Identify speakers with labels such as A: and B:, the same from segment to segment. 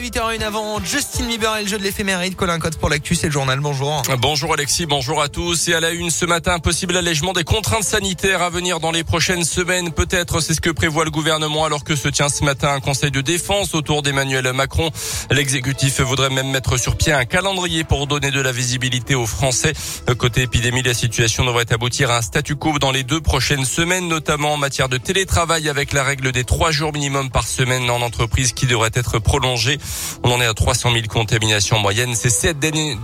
A: 8h01 avant Justin Bieber et le jeu de. Colin pour l'actu, le journal. Bonjour.
B: Bonjour Alexis, bonjour à tous. Et à la une ce matin, possible allègement des contraintes sanitaires à venir dans les prochaines semaines. Peut-être c'est ce que prévoit le gouvernement alors que se tient ce matin un conseil de défense autour d'Emmanuel Macron. L'exécutif voudrait même mettre sur pied un calendrier pour donner de la visibilité aux Français. Côté épidémie, la situation devrait aboutir à un statu quo dans les deux prochaines semaines, notamment en matière de télétravail avec la règle des trois jours minimum par semaine en entreprise qui devrait être prolongée. On en est à 300 000 contaminations en moyenne ces sept derniers,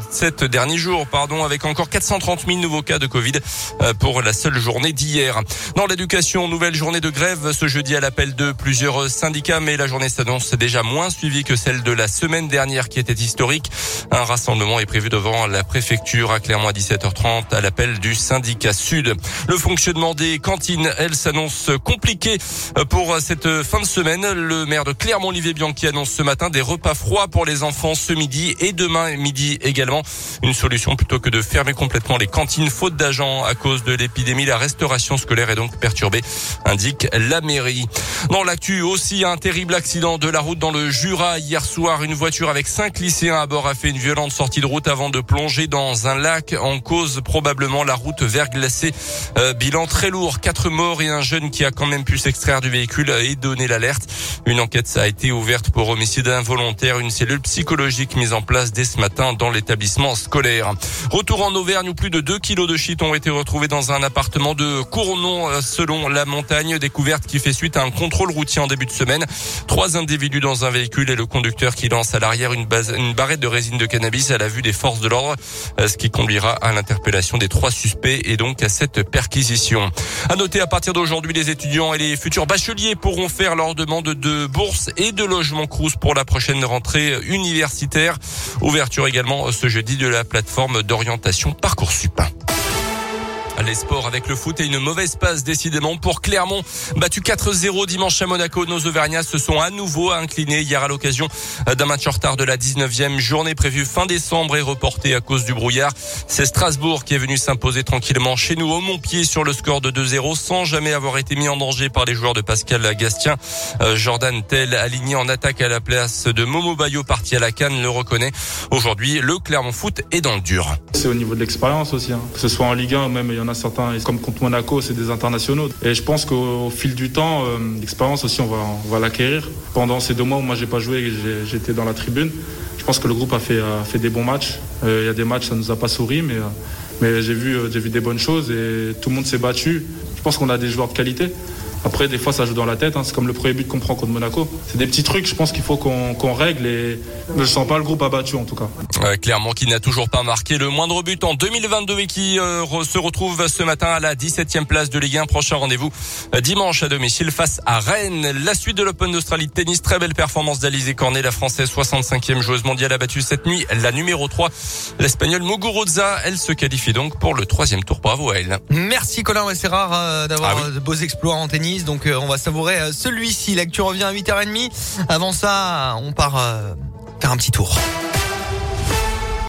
B: jours, pardon, avec encore 430 000 nouveaux cas de Covid euh, pour la seule journée d'hier. Dans l'éducation, nouvelle journée de grève ce jeudi à l'appel de plusieurs syndicats, mais la journée s'annonce déjà moins suivie que celle de la semaine dernière qui était historique. Un rassemblement est prévu devant la préfecture à Clermont à 17h30 à l'appel du syndicat Sud. Le fonctionnement des cantines, elle s'annonce compliqué euh, pour cette fin de semaine. Le maire de Clermont, Olivier Bianchi, annonce ce matin des repas froids pour les enfants ce midi et demain midi également. Une solution plutôt que de fermer complètement les cantines faute d'agents à cause de l'épidémie. La restauration scolaire est donc perturbée, indique la mairie. Dans l'actu aussi, un terrible accident de la route dans le Jura hier soir. Une voiture avec cinq lycéens à bord a fait une violente sortie de route avant de plonger dans un lac en cause probablement la route verglacée. Euh, bilan très lourd, quatre morts et un jeune qui a quand même pu s'extraire du véhicule et donner l'alerte. Une enquête a été ouverte pour homicide involontaire. Une cellule psychologique mise en place dès ce matin dans l'établissement scolaire. Retour en Auvergne où plus de 2 kilos de shit ont été retrouvés dans un appartement de Cournon euh, selon la montagne. Découverte qui fait suite à un contrôle routier en début de semaine. Trois individus dans un véhicule et le conducteur qui lance à l'arrière une, barrette de résine de cannabis à la vue des forces de l'ordre, euh, ce qui conduira à l'interpellation des trois suspects et donc à cette perquisition. À noter à partir d'aujourd'hui, les étudiants et les futurs bacheliers pourront faire leur demande de bourse et de logement Crous pour la prochaine rentrée universitaire. Ouverture également ce jeudi de la plateforme d'orientation Parcoursup. Les sports avec le foot et une mauvaise passe décidément pour Clermont. Battu 4-0 dimanche à Monaco, nos Auvergnats se sont à nouveau inclinés hier à l'occasion d'un match en retard de la 19e journée prévue fin décembre et reportée à cause du brouillard. C'est Strasbourg qui est venu s'imposer tranquillement chez nous au Montpied sur le score de 2-0 sans jamais avoir été mis en danger par les joueurs de Pascal Gastien. Euh, Jordan Tell aligné en attaque à la place de Momo Bayo parti à la canne le reconnaît. Aujourd'hui, le Clermont Foot est dans le dur.
C: C'est au niveau de l'expérience aussi, hein. que ce soit en Ligue 1 même il y en a certains, comme contre Monaco, c'est des internationaux. Et je pense qu'au fil du temps, euh, l'expérience aussi, on va, on va l'acquérir. Pendant ces deux mois où moi j'ai pas joué j'étais dans la tribune, je pense que le groupe a fait, a fait des bons matchs. Euh, il y a des matchs, ça nous a pas souri, mais, euh, mais j'ai vu, j'ai vu des bonnes choses et tout le monde s'est battu. Je pense qu'on a des joueurs de qualité. Après, des fois, ça joue dans la tête. Hein. C'est comme le premier but qu'on prend contre Monaco. C'est des petits trucs, je pense qu'il faut qu'on règle. Et je ne sens pas le groupe abattu, en tout cas.
B: clairement, qui n'a toujours pas marqué le moindre but en 2022 et qui euh, se retrouve ce matin à la 17e place de Ligue 1. Prochain rendez-vous euh, dimanche à domicile face à Rennes. La suite de l'Open d'Australie de tennis. Très belle performance d'Alizé Cornet, la Française 65e joueuse mondiale a battu cette nuit la numéro 3, l'Espagnole Muguruza. Elle se qualifie donc pour le troisième tour. Bravo à elle.
A: Merci Colin. c'est rare euh, d'avoir de beaux exploits en tennis. Donc euh, on va savourer euh, celui-ci. L'actu revient à 8h30. Avant ça, on part euh, faire un petit tour.